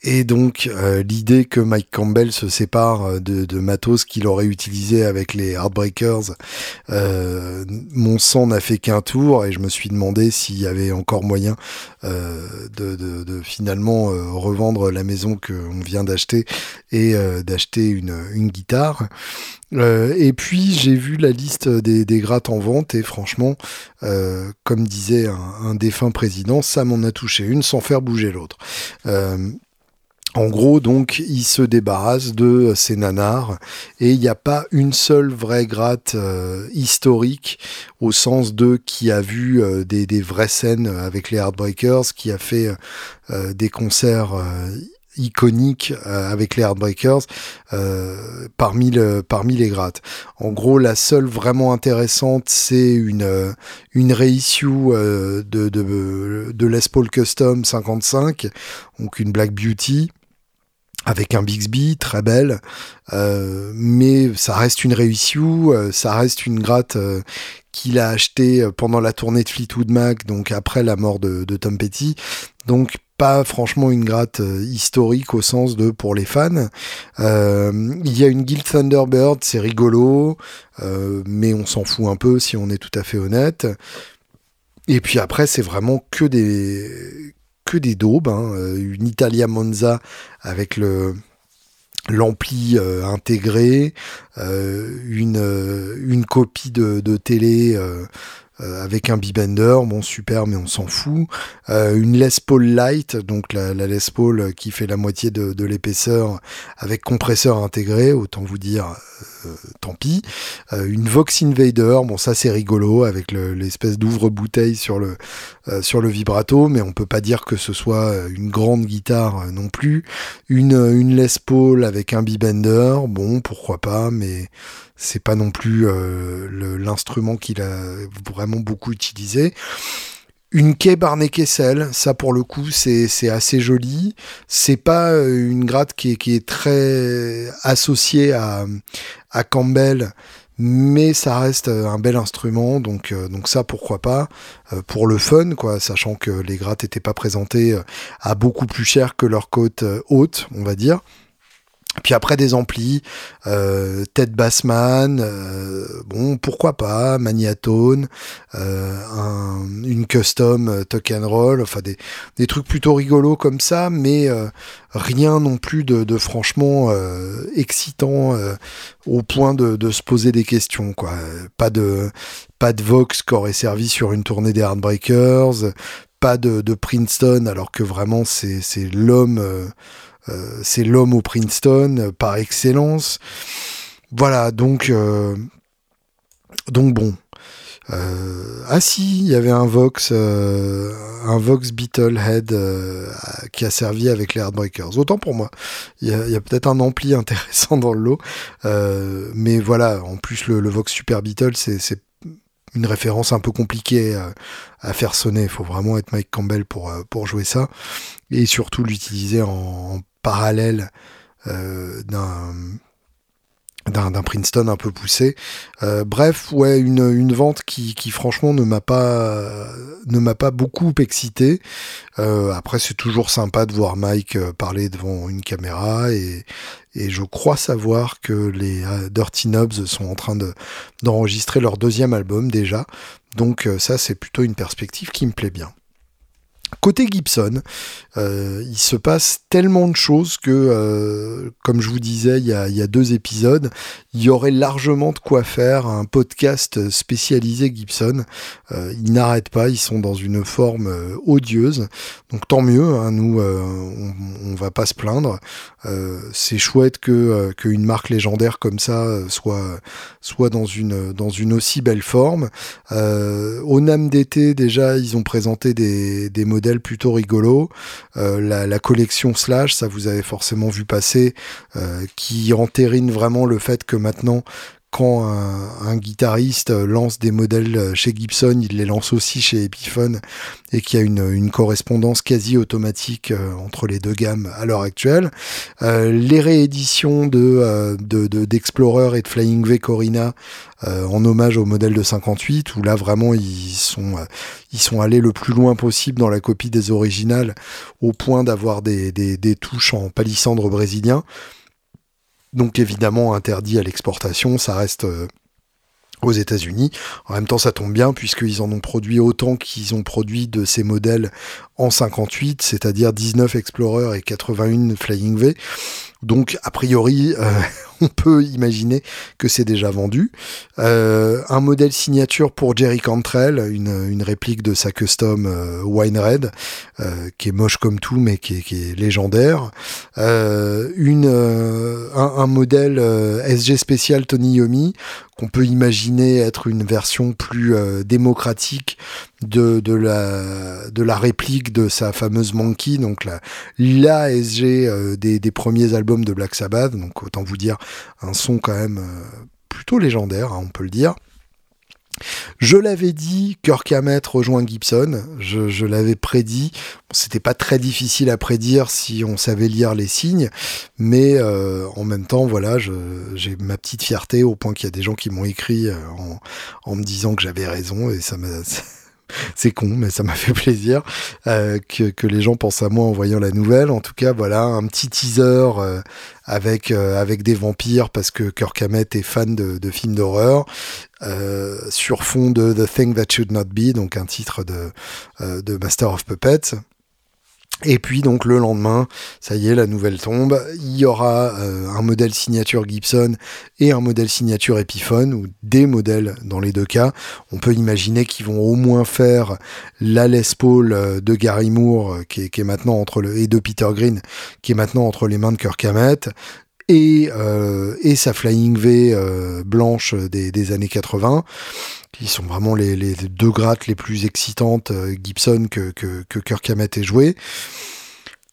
Et donc euh, l'idée que Mike Campbell se sépare euh, de, de matos qu'il aurait utilisé avec les Heartbreakers, euh, mon sang n'a fait qu'un tour et je me suis demandé s'il y avait encore moyen euh, de, de, de, finalement euh, revendre la maison qu'on vient d'acheter et d'acheter une, une, guitare. et puis j'ai vu la liste des, des, grattes en vente et franchement, comme disait un, un, défunt président, ça m'en a touché une sans faire bouger l'autre. En gros, donc, il se débarrasse de ces nanars et il n'y a pas une seule vraie gratte euh, historique au sens de qui a vu euh, des, des, vraies scènes avec les Heartbreakers, qui a fait euh, des concerts iconiques avec les Heartbreakers parmi, le, parmi les grattes. En gros, la seule vraiment intéressante, c'est une, une reissue de, de, de Les Paul Custom 55, donc une Black Beauty avec un Bixby très belle, euh, mais ça reste une réussite, euh, ça reste une gratte euh, qu'il a acheté pendant la tournée de Fleetwood Mac, donc après la mort de Tom Petty, donc pas franchement une gratte historique au sens de pour les fans. il y a une Guild Thunderbird, c'est rigolo, mais on s'en fout un peu si on est tout à fait honnête. Et puis après, c'est vraiment que des que des daubes, hein. euh, une Italia Monza avec le l'ampli euh, intégré, euh, une, copie de télé euh, avec un bibender, bon super, mais on s'en fout. Euh, une Les Paul Light, donc la, Les Paul qui fait la moitié de, l'épaisseur avec compresseur intégré, autant vous dire, euh, tant pis. Une Vox Invader, bon ça c'est rigolo avec l'espèce d'ouvre-bouteille sur le sur le vibrato, mais on peut pas dire que ce soit une grande guitare non plus. Une une Les Paul avec un bibender, bon pourquoi pas, mais c'est pas non plus euh, l'instrument qu'il a vraiment beaucoup utilisé. Une quai Barney Kessel, ça pour le coup c'est assez joli. C'est pas euh, une gratte qui est, très associée à, Campbell, mais ça reste euh, un bel instrument, donc, donc ça pourquoi pas, pour le fun, quoi, sachant que les grattes n'étaient pas présentées à beaucoup plus cher que leur côte haute, on va dire. Puis après des amplis, euh, Ted Bassman, euh, bon pourquoi pas, Magnatone, euh, une custom euh, tuck and roll, enfin des, des trucs plutôt rigolos comme ça, mais euh, rien non plus de, de franchement excitant au point de, de, se poser des questions quoi. Pas de pas de Vox qui aurait servi sur une tournée des Heartbreakers, pas de, de Princeton alors que vraiment c'est l'homme euh, c'est l'homme au Princeton euh, par excellence. Voilà, donc, euh, donc bon. ah si, il y avait un Vox, un Vox Beetlehead qui a servi avec les Heartbreakers. Autant pour moi. Il y a, peut-être un ampli intéressant dans le lot, mais voilà. En plus, le, Vox Super Beetle, c'est une référence un peu compliquée à, faire sonner. Il faut vraiment être Mike Campbell pour jouer ça. Et surtout l'utiliser en, parallèle euh, d'un d'un Princeton un peu poussé. Euh, bref, ouais, une, vente qui, franchement ne m'a pas beaucoup excité. Euh, après, c'est toujours sympa de voir Mike parler devant une caméra et, je crois savoir que les Dirty Knobs sont en train de d'enregistrer leur deuxième album déjà. Donc ça, c'est plutôt une perspective qui me plaît bien. Côté Gibson, euh, il se passe tellement de choses que, euh, comme je vous disais il y, a, deux épisodes, il y aurait largement de quoi faire un podcast spécialisé Gibson. Euh, ils n'arrêtent pas, ils sont dans une forme odieuse. Donc tant mieux, hein, nous, on, on, va pas se plaindre. C'est chouette que qu'une marque légendaire comme ça soit soit dans une dans une aussi belle forme. au NAM d'été déjà, ils ont présenté des, des modèles plutôt rigolo. Euh, la, collection Slash, ça vous avez forcément vu passer, euh, qui entérine vraiment le fait que maintenant, quand un, guitariste lance des modèles chez Gibson, il les lance aussi chez Epiphone et qu'il y a une, correspondance quasi automatique euh, entre les deux gammes à l'heure actuelle. les rééditions de d'Explorer et de Flying V Corina euh, en hommage au modèle de 58 où là vraiment ils sont euh, ils sont allés le plus loin possible dans la copie des originales au point d'avoir des, des, touches en palissandre brésilien. Donc évidemment interdit à l'exportation, ça reste euh, aux États-Unis. En même temps, ça tombe bien puisqu'ils en ont produit autant qu'ils ont produit de ces modèles en 58, c'est-à-dire 19 Explorer et 81 Flying V. Donc, a priori, euh, on peut imaginer que c'est déjà vendu. Euh, un modèle signature pour Jerry Cantrell, une, réplique de sa custom euh, Wine Red, qui est moche comme tout, mais qui est, légendaire. une, un, modèle SG spécial Tony Yomi, qu'on peut imaginer être une version plus démocratique de, de, la, de la réplique de sa fameuse Monkey, donc la, la SG des, des premiers albums de Black Sabbath, donc autant vous dire un son quand même euh, plutôt légendaire, hein, on peut le dire. Je l'avais dit, Kirk Hammett rejoint Gibson, je, l'avais prédit, c'était pas très difficile à prédire si on savait lire les signes, mais euh, en même temps, voilà, j'ai ma petite fierté au point qu'il y a des gens qui m'ont écrit euh, en, en, me disant que j'avais raison et ça m'a c'est con, mais ça m'a fait plaisir euh, que, les gens pensent à moi en voyant la nouvelle. En tout cas, voilà, un petit teaser euh, avec, euh, avec des vampires parce que Kirk est fan de, films d'horreur. sur fond de The Thing That Should Not Be, donc un titre de, de Master of Puppets. Et puis donc le lendemain, ça y est, la nouvelle tombe. Il y aura euh, un modèle signature Gibson et un modèle signature Epiphone, ou des modèles dans les deux cas. On peut imaginer qu'ils vont au moins faire la Les Paul euh, de Gary Moore, euh, qui est, maintenant entre le et de Peter Green, qui est maintenant entre les mains de Kirk Hammett. Et, et sa Flying V blanche des, des années 80 qui sont vraiment les, deux grattes les plus excitantes euh, Gibson que, que, que Kirk Hammett ait joué.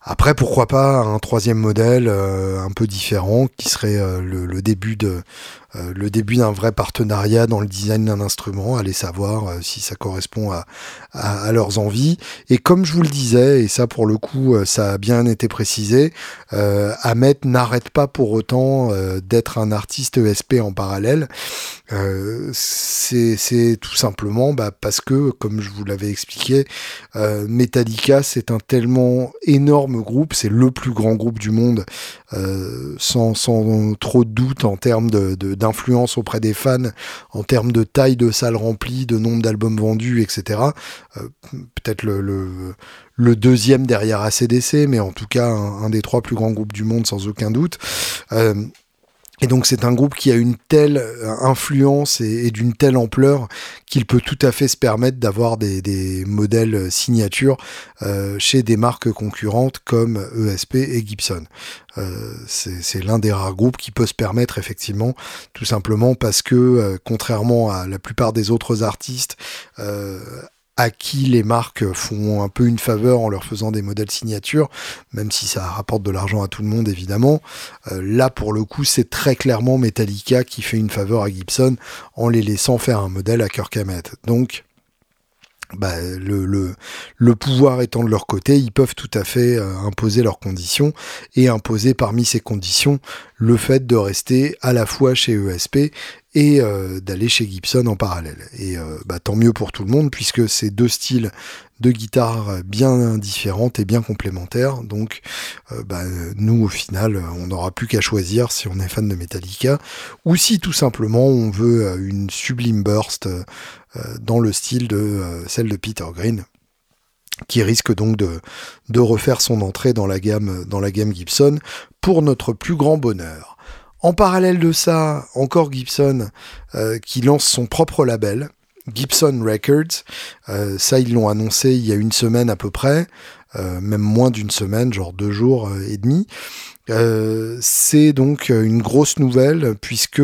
Après, pourquoi pas un troisième modèle euh, un peu différent qui serait euh, le, début de le début d'un vrai partenariat dans le design d'un instrument, allez savoir si ça correspond à, à, leurs envies. Et comme je vous le disais, et ça pour le coup ça a bien été précisé, Ahmed n'arrête pas pour autant d'être un artiste ESP en parallèle. c'est tout simplement bah, parce que, comme je vous l'avais expliqué, Metallica c'est un tellement énorme groupe, c'est le plus grand groupe du monde, euh, sans, sans, trop de doute en termes d'influence de, auprès des fans, en termes de taille de salle remplie, de nombre d'albums vendus, etc. Euh, peut-être le, le, deuxième derrière ACDC, mais en tout cas un, des trois plus grands groupes du monde sans aucun doute. Euh, et donc c'est un groupe qui a une telle euh, influence et, d'une telle ampleur qu'il peut tout à fait se permettre d'avoir des, modèles euh, signatures euh, chez des marques concurrentes comme ESP et Gibson. c'est l'un des rares groupes qui peut se permettre effectivement, tout simplement parce que contrairement à la plupart des autres artistes, à qui les marques font un peu une faveur en leur faisant des modèles signatures, même si ça rapporte de l'argent à tout le monde évidemment. Euh, là pour le coup c'est très clairement Metallica qui fait une faveur à Gibson en les laissant faire un modèle à Kirk Hammett. Donc bah, le, pouvoir étant de leur côté, ils peuvent tout à fait euh, imposer leurs conditions et imposer parmi ces conditions le fait de rester à la fois chez ESP et euh, d'aller chez Gibson en parallèle. Et euh, bah, tant mieux pour tout le monde puisque c'est deux styles de guitare bien différentes et bien complémentaires. Donc bah, nous au final on n'aura plus qu'à choisir si on est fan de Metallica ou si tout simplement on veut une sublime burst euh, dans le style de euh, celle de Peter Green qui risque donc de, refaire son entrée dans la, gamme, dans la gamme Gibson pour notre plus grand bonheur. En parallèle de ça, encore Gibson euh, qui lance son propre label, Gibson Records. ça, ils l'ont annoncé il y a une semaine à peu près, même moins d'une semaine, genre deux jours et demi. c'est donc une grosse nouvelle puisque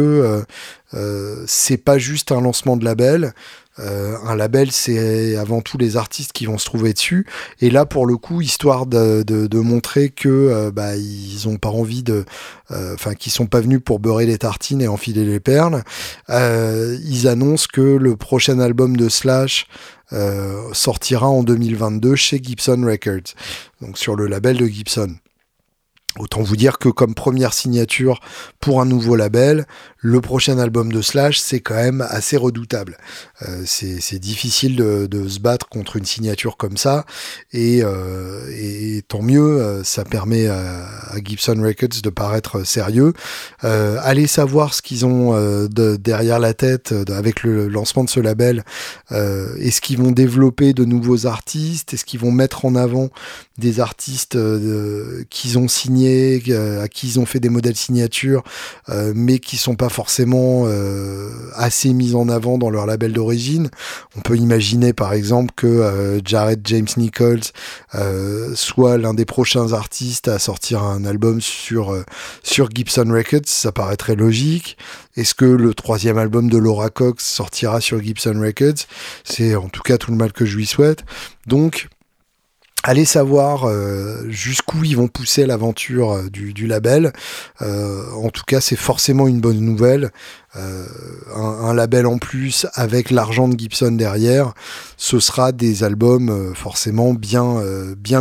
euh, c'est pas juste un lancement de label. Euh, un label, c'est avant tout les artistes qui vont se trouver dessus. Et là, pour le coup, histoire de, montrer que euh, bah, ils ont pas envie de, enfin, qu'ils sont pas venus pour beurrer les tartines et enfiler les perles. ils annoncent que le prochain album de Slash sortira en 2022 chez Gibson Records, donc sur le label de Gibson. Autant vous dire que comme première signature pour un nouveau label, le prochain album de Slash, c'est quand même assez redoutable. Euh, c'est difficile de, se battre contre une signature comme ça, et, euh, tant mieux, euh, ça permet à, Gibson Records de paraître sérieux. allez savoir ce qu'ils ont derrière la tête avec le lancement de ce label. Est-ce qu'ils vont développer de nouveaux artistes? Est-ce qu'ils vont mettre en avant des artistes qu'ils ont signés, à qui ils ont fait des modèles signatures, mais qui sont pas forcément euh, assez mis en avant dans leur label d'origine. On peut imaginer par exemple que euh, Jared James Nichols euh, soit l'un des prochains artistes à sortir un album sur, sur Gibson Records, ça paraîtrait logique. Est-ce que le troisième album de Laura Cox sortira sur Gibson Records? C'est en tout cas tout le mal que je lui souhaite. Donc Allez savoir euh, jusqu'où ils vont pousser l'aventure euh, du, label. Euh, en tout cas, c'est forcément une bonne nouvelle. Un, label en plus avec l'argent de Gibson derrière, ce sera des albums forcément bien,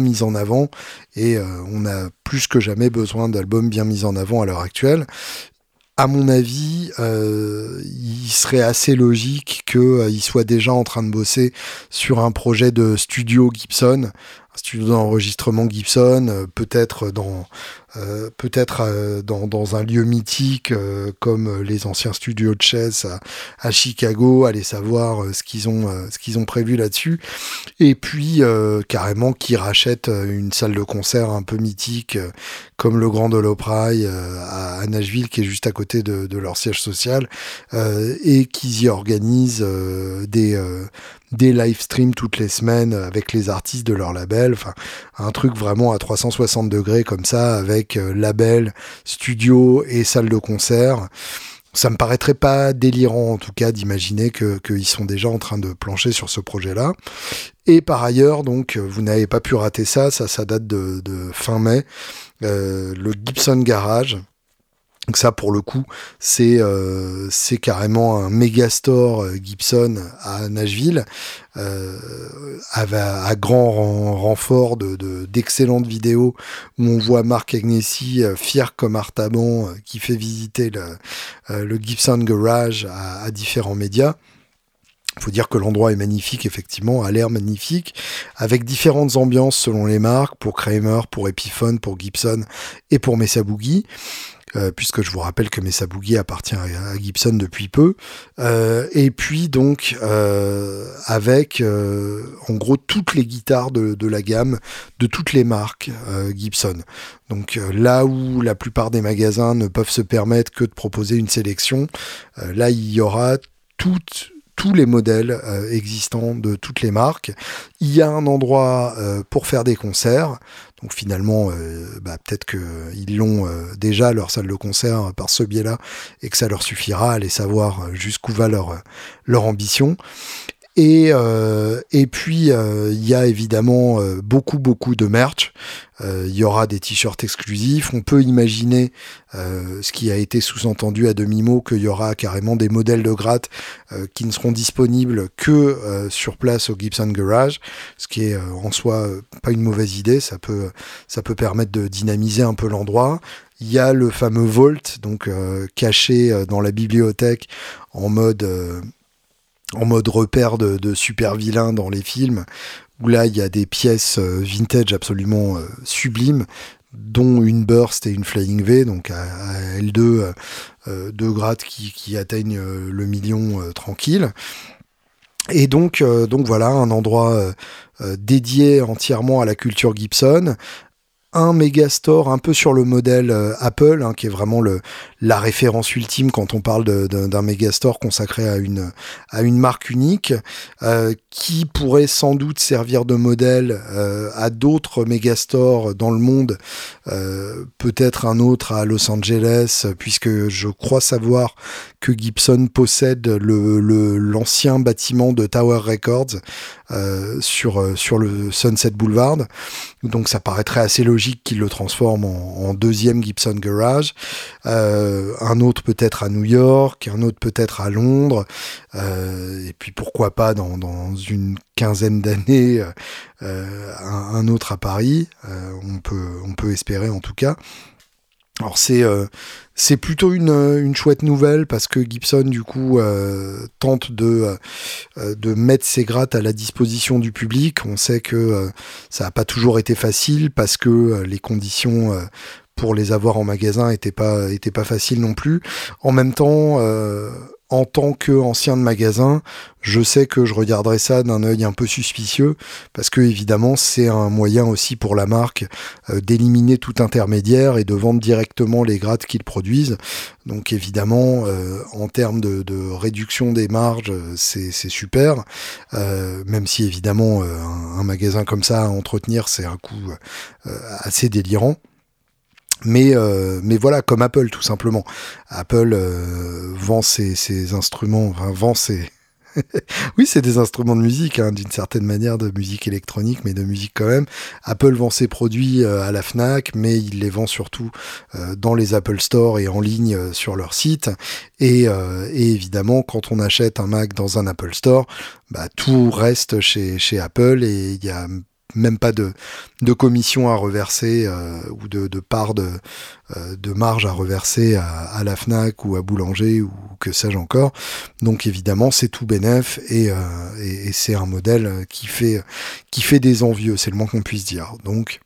mis en avant. Et on a plus que jamais besoin d'albums bien mis en avant à l'heure actuelle à mon avis, il serait assez logique qu'il soit déjà en train de bosser sur un projet de studio Gibson, studio d'enregistrement Gibson, euh, peut-être dans euh, peut-être euh, dans, un lieu mythique euh, comme les anciens studios de chess à, Chicago, aller savoir ce qu'ils ont ce qu'ils ont prévu là-dessus, et puis carrément qui rachètent une salle de concert un peu mythique comme le Grand Opry à, Nashville qui est juste à côté de, de leur siège social et qu'ils y organisent des des live streams toutes les semaines avec les artistes de leur label, enfin un truc vraiment à 360 degrés comme ça avec euh, label, studio et salle de concert. Ça me paraîtrait pas délirant en tout cas d'imaginer qu'ils sont déjà en train de plancher sur ce projet-là. Et par ailleurs, donc vous n'avez pas pu rater ça, ça, ça date de, fin mai, euh, le Gibson Garage Donc ça, pour le coup, c'est euh, carrément un méga store euh, Gibson à Nashville, euh, à, grand renfort de d'excellentes vidéos où on voit Mark Agnesi euh, fier comme Artaban qui fait visiter le, le Gibson Garage à, à différents médias. Il faut dire que l'endroit est magnifique, effectivement, a l'air magnifique, avec différentes ambiances selon les marques, pour Kramer, pour Epiphone, pour Gibson et pour Mesa Boogie. Euh, puisque je vous rappelle que Mesa Boogie appartient à, Gibson depuis peu. Euh, et puis donc euh, avec en gros toutes les guitares de, de, la gamme de toutes les marques Gibson. Donc là où la plupart des magasins ne peuvent se permettre que de proposer une sélection, là il y aura toutes tous les modèles euh, existants de toutes les marques. Il y a un endroit euh, pour faire des concerts. Donc finalement, euh, bah, peut-être qu'ils l'ont déjà leur salle de concert par ce biais-là et que ça leur suffira à aller savoir jusqu'où va leur, leur ambition. Et, euh, et puis, euh, il y a évidemment euh, beaucoup, beaucoup de merch. Il y aura des t-shirts exclusifs. On peut imaginer ce qui a été sous-entendu à demi-mot, qu'il y aura carrément des modèles de gratte qui ne seront disponibles que sur place au Gibson Garage, ce qui est en soi pas une mauvaise idée. Ça peut, ça peut permettre de dynamiser un peu l'endroit. Il y a le fameux Vault, donc caché dans la bibliothèque en mode en mode repère de, super vilains dans les films, où là il y a des pièces euh, vintage absolument euh, sublimes, dont une Burst et une Flying V, donc à, L2, euh, deux grades qui, atteignent le million tranquille. Et donc voilà, un endroit dédié entièrement à la culture Gibson, un méga store un peu sur le modèle euh, Apple, hein, qui est vraiment le, la référence ultime quand on parle d'un méga store consacré à une, à une marque unique, euh, qui pourrait sans doute servir de modèle euh, à d'autres méga stores dans le monde, peut-être un autre à Los Angeles, puisque je crois savoir que Gibson possède le l'ancien bâtiment de Tower Records sur, sur le Sunset Boulevard. Donc ça paraîtrait assez logique qu'il le transforme en, deuxième Gibson Garage. Euh, un autre peut-être à New York, un autre peut-être à Londres. Euh, et puis pourquoi pas dans, une quinzaine d'années, euh, un, autre à Paris. on, peut, on peut espérer en tout cas. Alors c'est euh, c'est plutôt une, une, chouette nouvelle parce que Gibson du coup euh, tente de euh, de mettre ses grattes à la disposition du public. On sait que ça n'a pas toujours été facile parce que les conditions pour les avoir en magasin étaient pas étaient pas faciles non plus. En même temps en tant qu'ancien de magasin, je sais que je regarderai ça d'un œil un peu suspicieux, parce que évidemment c'est un moyen aussi pour la marque euh, d'éliminer tout intermédiaire et de vendre directement les grattes qu'ils produisent. Donc évidemment, euh, en termes de, réduction des marges, c'est super, euh, même si évidemment un, magasin comme ça à entretenir, c'est un coût assez délirant. Mais, euh, mais voilà, comme Apple tout simplement. Apple euh, vend ses, instruments, enfin vend ses... oui, c'est des instruments de musique, hein, d'une certaine manière, de musique électronique, mais de musique quand même. Apple vend ses produits euh, à la FNAC, mais il les vend surtout dans les Apple Store et en ligne sur leur site. Et, et, évidemment, quand on achète un Mac dans un Apple Store, bah, tout reste chez, chez Apple et il y a même pas de, de commission à reverser euh, ou de, de part de, euh, de marge à reverser à, la FNAC ou à Boulanger ou que sais-je encore. Donc évidemment c'est tout bénef et, euh, et, c'est un modèle qui fait, qui fait des envieux, c'est le moins qu'on puisse dire. Donc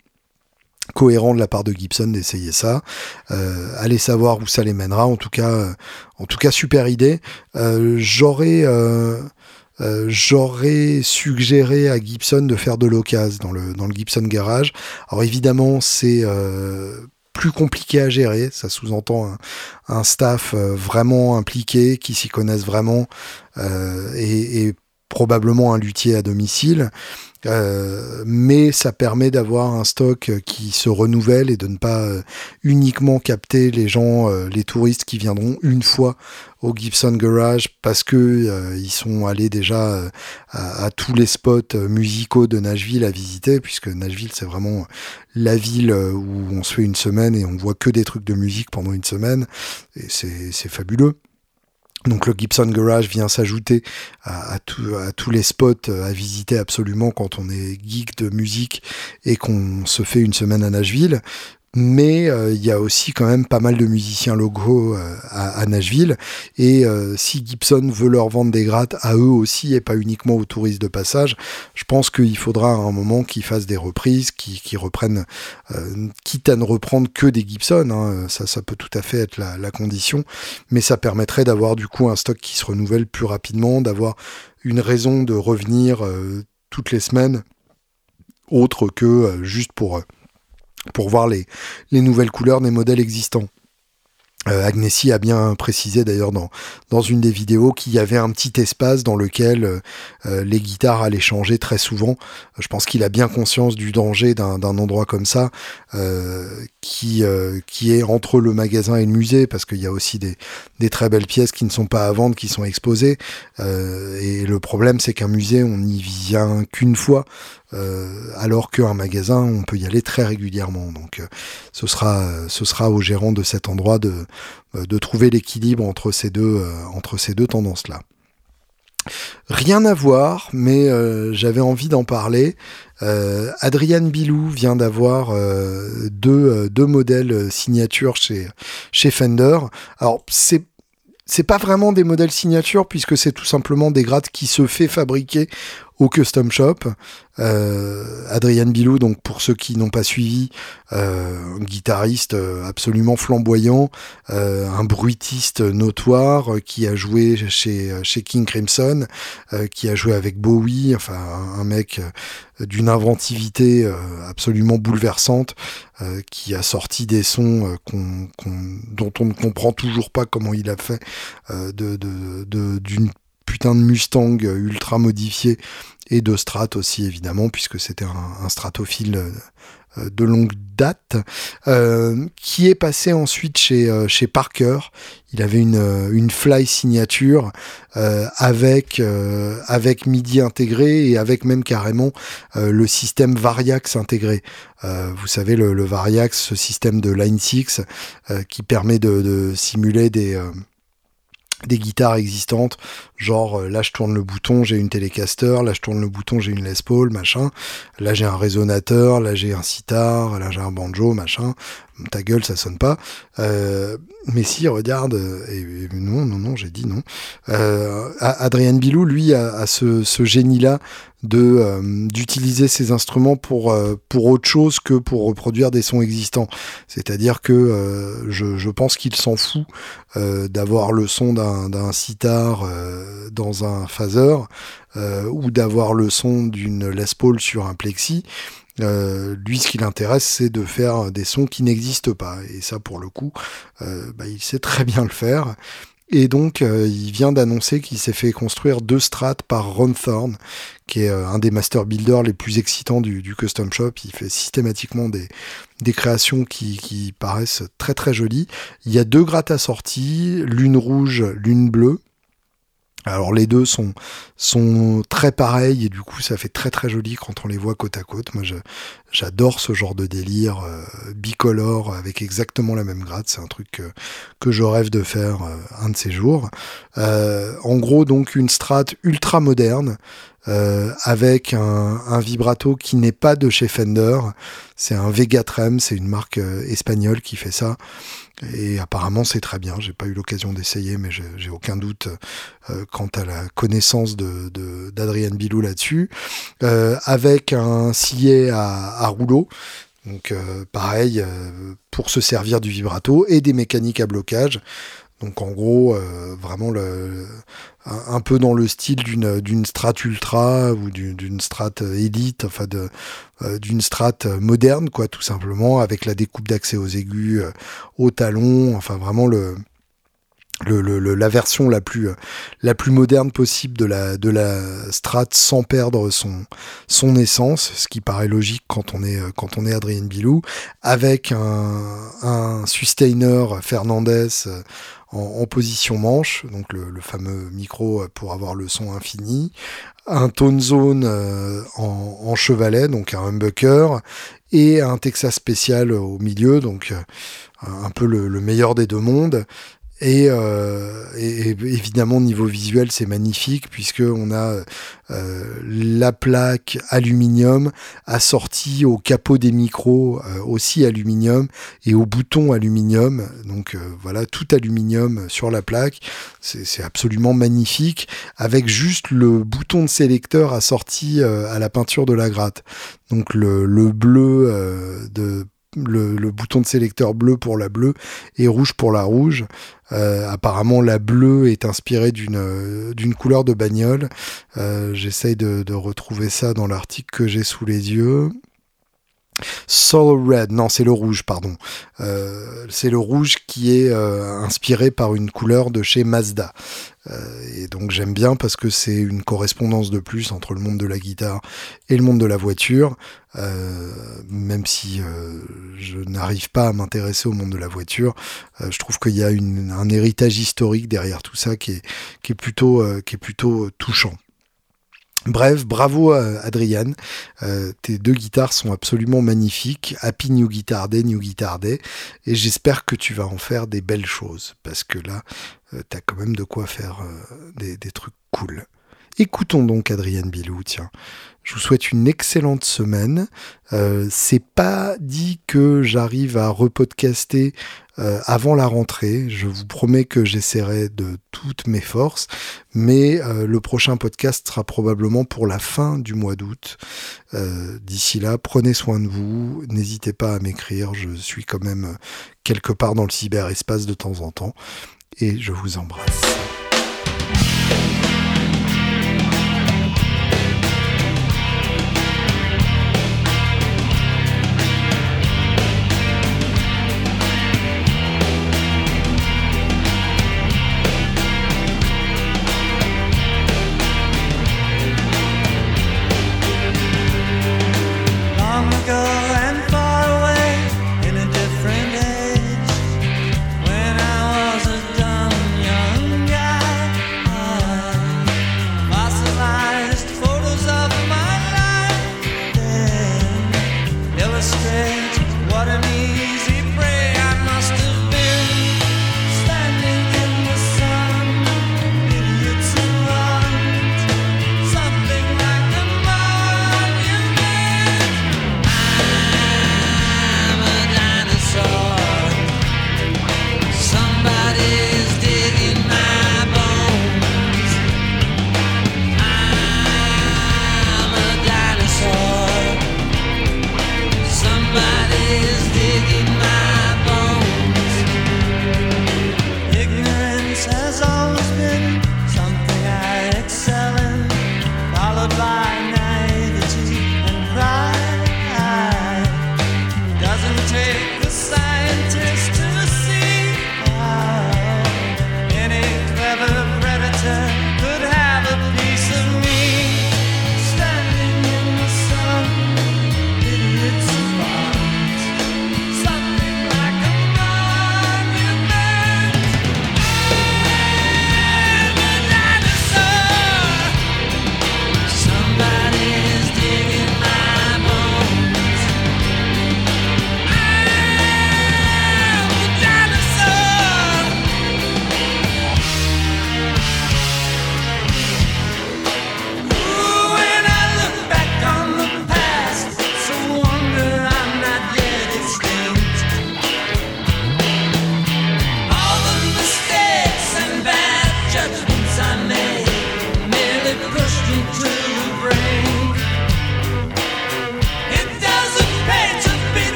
cohérent de la part de Gibson d'essayer ça. allez savoir où ça les mènera. En tout cas, en tout cas super idée. J'aurais euh, j'aurais suggéré à Gibson de faire de l'occasion dans le, dans le Gibson Garage. Alors évidemment, c'est euh, plus compliqué à gérer. Ça sous-entend un, staff euh, vraiment impliqué, qui s'y connaissent vraiment et, et probablement un luthier à domicile. Euh, mais ça permet d'avoir un stock qui se renouvelle et de ne pas euh, uniquement capter les gens, euh, les touristes qui viendront une fois au Gibson Garage parce que ils sont allés déjà à, tous les spots musicaux de Nashville à visiter, puisque Nashville c'est vraiment la ville où on se fait une semaine et on voit que des trucs de musique pendant une semaine, et c'est fabuleux. Donc le Gibson Garage vient s'ajouter à, tous les spots à visiter absolument quand on est geek de musique et qu'on se fait une semaine à Nashville mais euh, il y a aussi quand même pas mal de musiciens locaux euh, à, Nashville. Et euh, si Gibson veut leur vendre des grattes à eux aussi et pas uniquement aux touristes de passage, je pense qu'il faudra à un moment qu'ils fassent des reprises, qu'ils reprennent, quitte à ne reprendre que des Gibson. Hein, ça, peut tout à fait être la, la condition, mais ça permettrait d'avoir du coup un stock qui se renouvelle plus rapidement, d'avoir une raison de revenir toutes les semaines, autre que juste pour pour voir les, les nouvelles couleurs des modèles existants. Euh, Agnesi a bien précisé d'ailleurs dans, une des vidéos qu'il y avait un petit espace dans lequel euh, euh, les guitares allaient changer très souvent. Je pense qu'il a bien conscience du danger d'un endroit comme ça qui, qui est entre le magasin et le musée parce qu'il y a aussi des, des très belles pièces qui ne sont pas à vendre, qui sont exposées. et le problème c'est qu'un musée on n'y vient qu'une fois. Euh, alors qu'un magasin, on peut y aller très régulièrement. Donc, euh, ce sera, ce sera au gérant de cet endroit de, euh, de trouver l'équilibre entre ces deux, entre ces deux tendances-là. Rien à voir, mais j'avais envie d'en parler. Euh, Bilou vient d'avoir deux, deux modèles signature chez, chez Fender. Alors c'est c'est pas vraiment des modèles signature puisque c'est tout simplement des grattes qui se fait fabriquer au custom shop. Euh, Adrian Bilou, donc pour ceux qui n'ont pas suivi, euh, guitariste euh, absolument flamboyant, un bruitiste notoire qui a joué chez, chez King Crimson, qui a joué avec Bowie, enfin un, mec d'une inventivité absolument bouleversante, qui a sorti des sons dont on ne comprend toujours pas comment il a fait de, d'une putain de Mustang ultra modifié et de Strat aussi évidemment puisque c'était un, stratophile euh, de longue date, euh, qui est passé ensuite chez, euh, Parker. Il avait une, fly signature avec, MIDI intégré et avec même carrément le système Variax intégré. vous savez, le, Variax, ce système de Line 6 qui permet de simuler des des guitares existantes, genre euh, là je tourne le bouton, j'ai une Telecaster, là je tourne le bouton, j'ai une Les Paul, machin, là j'ai un résonateur, là j'ai un sitar, là j'ai un banjo, machin, ta gueule ça sonne pas. Euh, mais si, regarde, euh, non, non, non, j'ai dit non. Euh, Adrien Bilou, lui, a, ce, génie-là euh, d'utiliser ses instruments pour autre chose que pour reproduire des sons existants. C'est-à-dire que je, je, pense qu'il s'en fout d'avoir le son d'un sitar dans un phaser ou d'avoir le son d'une Les Paul sur un plexi. Euh, lui, ce qui l'intéresse, c'est de faire des sons qui n'existent pas. Et ça, pour le coup, euh, bah, il sait très bien le faire. Et donc, euh, il vient d'annoncer qu'il s'est fait construire deux strates par Ron Thorne, qui est un des master builders les plus excitants du, custom shop. Il fait systématiquement des, créations qui, qui, paraissent très très jolies. Il y a deux grattes assorties, l'une rouge, l'une bleue. Alors les deux sont, sont très pareils et du coup ça fait très très joli quand on les voit côte à côte. Moi j'adore ce genre de délire euh, bicolore avec exactement la même gratte. C'est un truc que, je rêve de faire euh, un de ces jours. Euh, en gros donc une strat ultra moderne avec un, vibrato qui n'est pas de chez Fender. C'est un Vegatrem, c'est une marque espagnole qui fait ça. Et apparemment, c'est très bien. J'ai pas eu l'occasion d'essayer, mais j'ai aucun doute euh, quant à la connaissance de d'Adrien Bilou là-dessus. Euh, avec un sillet à, rouleau. Donc euh, pareil, pour se servir du vibrato et des mécaniques à blocage. Donc en gros, vraiment le, un, peu dans le style d'une d'une strat ultra ou d'une strat élite, enfin euh, d'une strat moderne, quoi, tout simplement, avec la découpe d'accès aux aigus, euh, au talon, enfin vraiment le le, la version la plus la plus moderne possible de la de la Strat sans perdre son son essence, ce qui paraît logique quand on est quand on est Adrien Bilou, avec un, un sustainer Fernandez en, position manche, donc le, le, fameux micro pour avoir le son infini, un tone zone euh, en, en, chevalet, donc un humbucker, et un Texas spécial au milieu, donc euh, un peu le, le meilleur des deux mondes, euh, et, et, évidemment, niveau visuel, c'est magnifique puisque on a euh, la plaque aluminium assortie au capot des micros euh, aussi aluminium et au bouton aluminium. Donc euh, voilà, tout aluminium sur la plaque. C'est absolument magnifique avec juste le bouton de sélecteur assorti à la peinture de la gratte. Donc le, le bleu de le, bouton de sélecteur bleu pour la bleue et rouge pour la rouge. Euh, apparemment, la bleue est inspirée d'une euh, couleur de bagnole. Euh, j'essaye de, retrouver ça dans l'article que j'ai sous les yeux. Soul Red, non, c'est le rouge, pardon. Euh, c'est le rouge qui est euh, inspiré par une couleur de chez Mazda. Euh, et donc j'aime bien parce que c'est une correspondance de plus entre le monde de la guitare et le monde de la voiture. même si je n'arrive pas à m'intéresser au monde de la voiture, je trouve qu'il y a un héritage historique derrière tout ça qui est, plutôt touchant. Bref, bravo à. Euh, tes deux guitares sont absolument magnifiques. Happy New Guitar Day, New Guitar Day. Et j'espère que tu vas en faire des belles choses. Parce que là, euh, t'as quand même de quoi faire euh, des, trucs cool. Écoutons donc Adrian Bilou, tiens. Je vous souhaite une excellente semaine. C'est pas dit que j'arrive à repodcaster euh, avant la rentrée. Je vous promets que j'essaierai de toutes mes forces, mais euh, le prochain podcast sera probablement pour la fin du mois d'août. Euh, d'ici là, prenez soin de vous. N'hésitez pas à m'écrire. Je suis quand même quelque part dans le cyberespace de temps en temps. Et je vous embrasse.